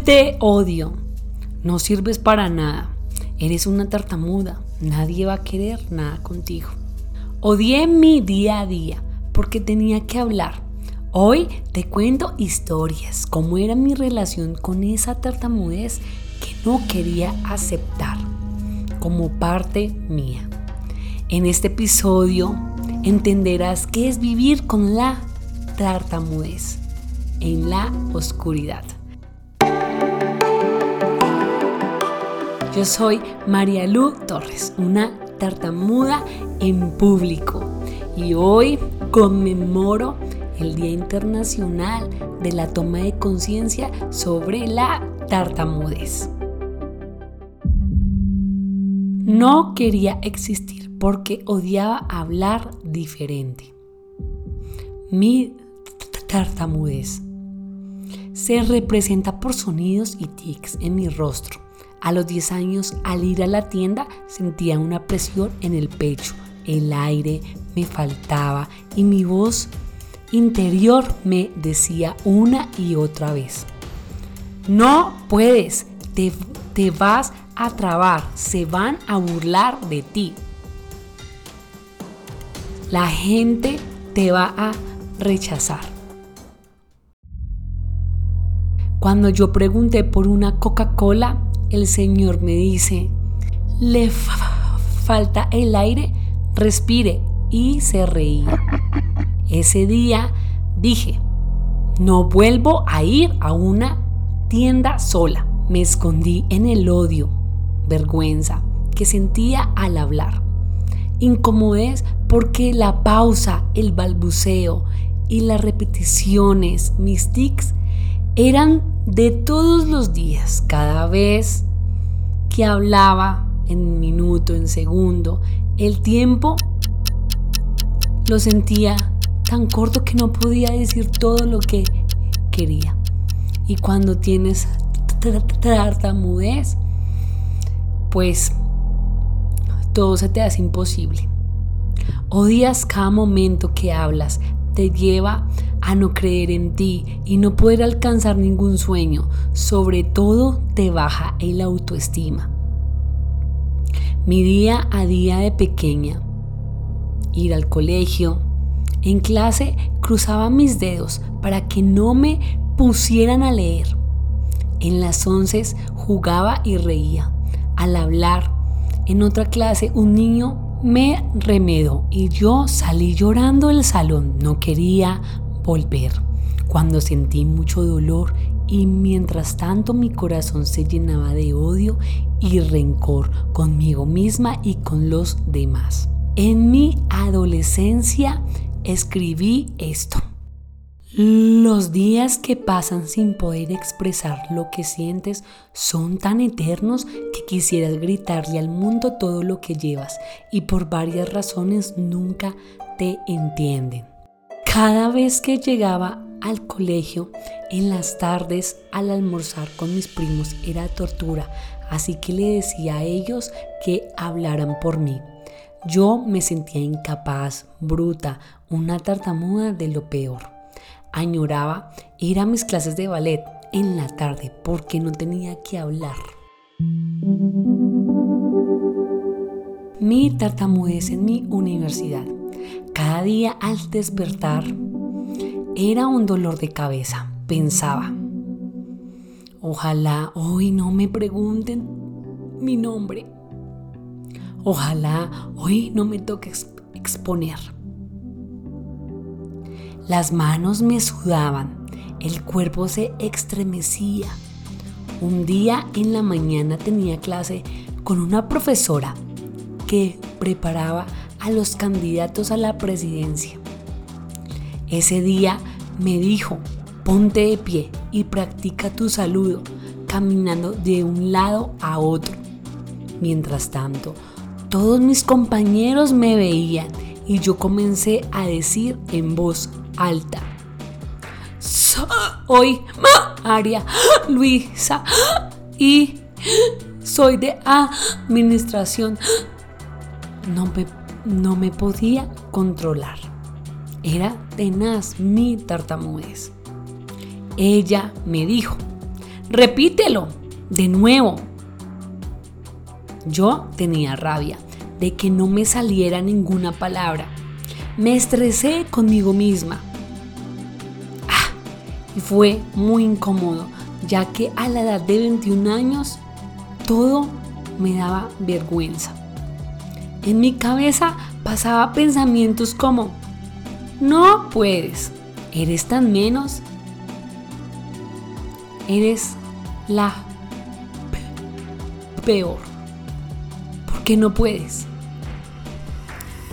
te odio. No sirves para nada. Eres una tartamuda. Nadie va a querer nada contigo. Odié mi día a día porque tenía que hablar. Hoy te cuento historias, cómo era mi relación con esa tartamudez que no quería aceptar como parte mía. En este episodio entenderás qué es vivir con la tartamudez en la oscuridad. Yo soy María Lu Torres, una tartamuda en público y hoy conmemoro el Día Internacional de la Toma de Conciencia sobre la Tartamudez. No quería existir porque odiaba hablar diferente. Mi tartamudez se representa por sonidos y tics en mi rostro a los 10 años, al ir a la tienda, sentía una presión en el pecho. El aire me faltaba y mi voz interior me decía una y otra vez, no puedes, te, te vas a trabar, se van a burlar de ti. La gente te va a rechazar. Cuando yo pregunté por una Coca-Cola, el Señor me dice, le falta el aire, respire y se reía. Ese día dije, no vuelvo a ir a una tienda sola. Me escondí en el odio, vergüenza que sentía al hablar. Incomodez porque la pausa, el balbuceo y las repeticiones, mis tics, eran de todos los días, cada vez que hablaba en minuto, en segundo, el tiempo lo sentía tan corto que no podía decir todo lo que quería. Y cuando tienes tartamudez, pues todo se te hace imposible. Odias cada momento que hablas, te lleva a no creer en ti y no poder alcanzar ningún sueño. Sobre todo te baja el autoestima. Mi día a día de pequeña, ir al colegio, en clase cruzaba mis dedos para que no me pusieran a leer. En las once jugaba y reía. Al hablar, en otra clase un niño me remedó y yo salí llorando del salón. No quería volver. Cuando sentí mucho dolor y mientras tanto mi corazón se llenaba de odio y rencor conmigo misma y con los demás. En mi adolescencia escribí esto. Los días que pasan sin poder expresar lo que sientes son tan eternos que quisieras gritarle al mundo todo lo que llevas y por varias razones nunca te entienden. Cada vez que llegaba al colegio, en las tardes al almorzar con mis primos era tortura, así que le decía a ellos que hablaran por mí. Yo me sentía incapaz, bruta, una tartamuda de lo peor añoraba ir a mis clases de ballet en la tarde porque no tenía que hablar. Mi tartamudez en mi universidad. Cada día al despertar era un dolor de cabeza. Pensaba, ojalá hoy no me pregunten mi nombre. Ojalá hoy no me toque exponer. Las manos me sudaban, el cuerpo se estremecía. Un día en la mañana tenía clase con una profesora que preparaba a los candidatos a la presidencia. Ese día me dijo, ponte de pie y practica tu saludo caminando de un lado a otro. Mientras tanto, todos mis compañeros me veían y yo comencé a decir en voz alta. Soy María Luisa y soy de administración. No me, no me podía controlar. Era tenaz mi tartamudez. Ella me dijo, repítelo de nuevo. Yo tenía rabia de que no me saliera ninguna palabra. Me estresé conmigo misma. Ah, y fue muy incómodo, ya que a la edad de 21 años todo me daba vergüenza. En mi cabeza pasaba pensamientos como, no puedes, eres tan menos, eres la peor, porque no puedes.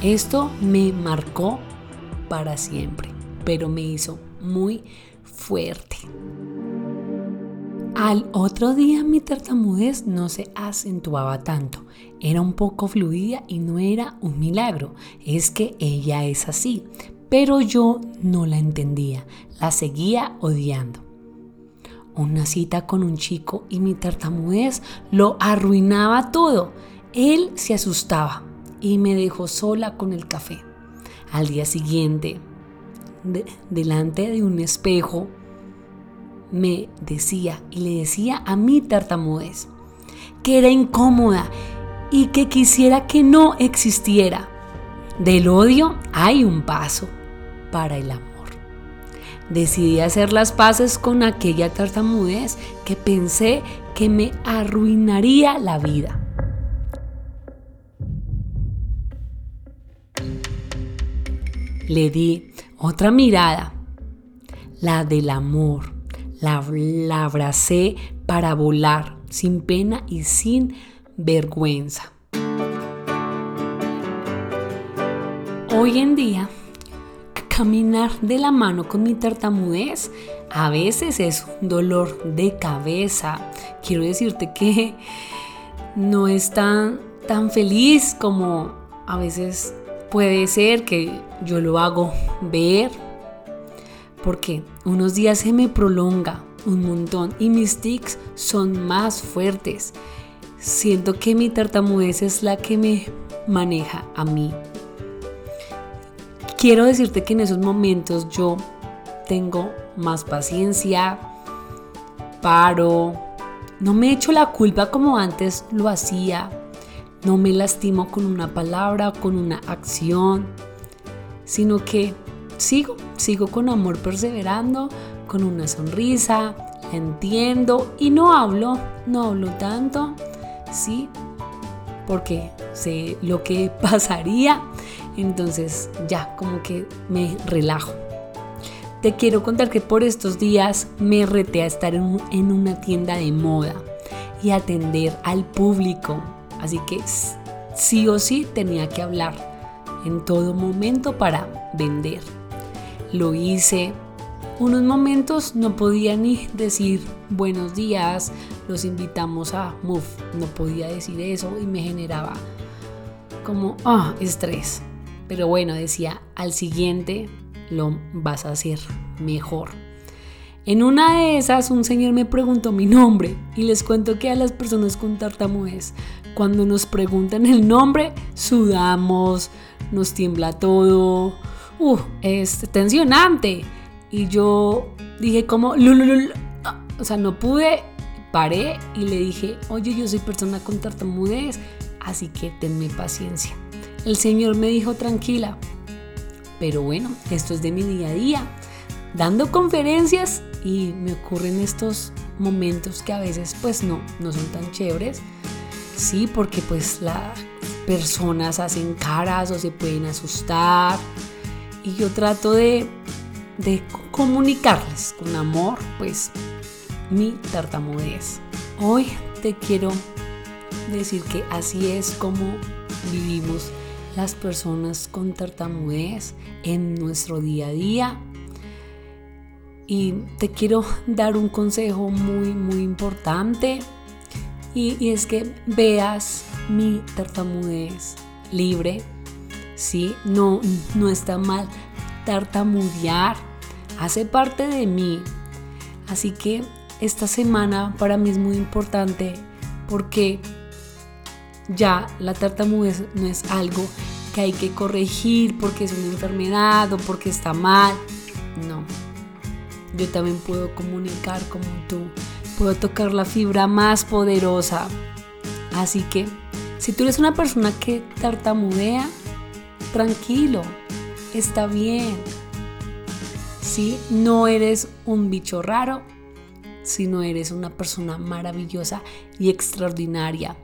Esto me marcó para siempre, pero me hizo muy fuerte. Al otro día mi tartamudez no se acentuaba tanto, era un poco fluida y no era un milagro, es que ella es así, pero yo no la entendía, la seguía odiando. Una cita con un chico y mi tartamudez lo arruinaba todo. Él se asustaba y me dejó sola con el café. Al día siguiente, delante de un espejo, me decía y le decía a mi tartamudez que era incómoda y que quisiera que no existiera. Del odio hay un paso para el amor. Decidí hacer las paces con aquella tartamudez que pensé que me arruinaría la vida. Le di otra mirada, la del amor la, abracé para volar, sin pena y sin vergüenza. Hoy en día, caminar de la mano con mi tartamudez a veces es un dolor de cabeza. Quiero decirte que no es tan, tan feliz como a veces puede ser que yo lo hago ver porque unos días se me prolonga un montón y mis tics son más fuertes. Siento que mi tartamudez es la que me maneja a mí. Quiero decirte que en esos momentos yo tengo más paciencia, paro, no me echo la culpa como antes lo hacía, no me lastimo con una palabra, con una acción, sino que sigo, sigo con amor perseverando, con una sonrisa, entiendo y no hablo, no hablo tanto, sí, porque sé lo que pasaría, entonces ya como que me relajo. Te quiero contar que por estos días me reté a estar en, en una tienda de moda y atender al público, así que sí o sí tenía que hablar en todo momento para vender lo hice. Unos momentos no podía ni decir buenos días, los invitamos a Move, no podía decir eso y me generaba como ah, estrés. Pero bueno, decía, al siguiente lo vas a hacer mejor. En una de esas, un señor me preguntó mi nombre y les cuento que a las personas con tartamudez, cuando nos preguntan el nombre, sudamos, nos tiembla todo, uh, es tensionante. Y yo dije como, o sea, no pude, paré y le dije, oye, yo soy persona con tartamudez, así que tenme paciencia. El Señor me dijo, tranquila, pero bueno, esto es de mi día a día, dando conferencias y me ocurren estos momentos que a veces pues no, no son tan chéveres. Sí, porque pues las personas hacen caras o se pueden asustar y yo trato de, comunicarles con amor, pues, mi tartamudez. Hoy te quiero decir que así es como vivimos las personas con tartamudez en nuestro día a día. Y te quiero dar un consejo muy, muy importante. Y, es que veas mi tartamudez libre, ¿sí? No, no está mal tartamudear, hace parte de mí. Así que esta semana para mí es muy importante porque ya la tartamudez no es algo que hay que corregir porque es una enfermedad o porque está mal. No. Yo también puedo comunicar como tú puedo tocar la fibra más poderosa. Así que, si tú eres una persona que tartamudea, tranquilo, está bien. Si no eres un bicho raro, sino eres una persona maravillosa y extraordinaria.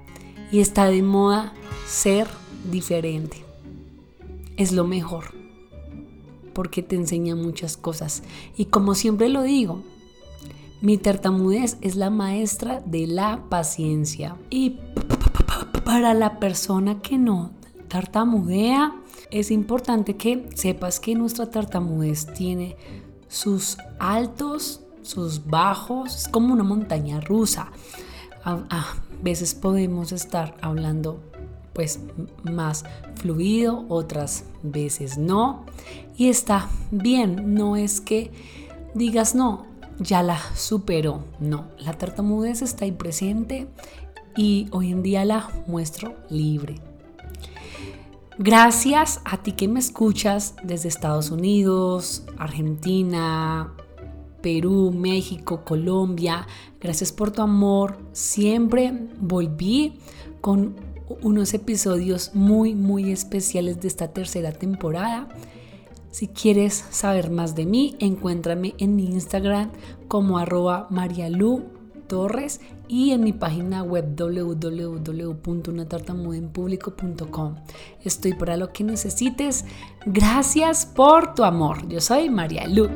Y está de moda ser diferente. Es lo mejor, porque te enseña muchas cosas. Y como siempre lo digo, mi tartamudez es la maestra de la paciencia. Y para la persona que no tartamudea, es importante que sepas que nuestra tartamudez tiene sus altos, sus bajos, es como una montaña rusa. A, veces podemos estar hablando pues más fluido, otras veces no. Y está bien, no es que digas no, ya la superó. No, la tartamudez está ahí presente y hoy en día la muestro libre. Gracias a ti que me escuchas desde Estados Unidos, Argentina, Perú, México, Colombia. Gracias por tu amor. Siempre volví con unos episodios muy, muy especiales de esta tercera temporada. Si quieres saber más de mí, encuéntrame en Instagram como arroba marialu torres y en mi página web www.unatartamudenpublico.com. Estoy para lo que necesites. Gracias por tu amor. Yo soy María Lu.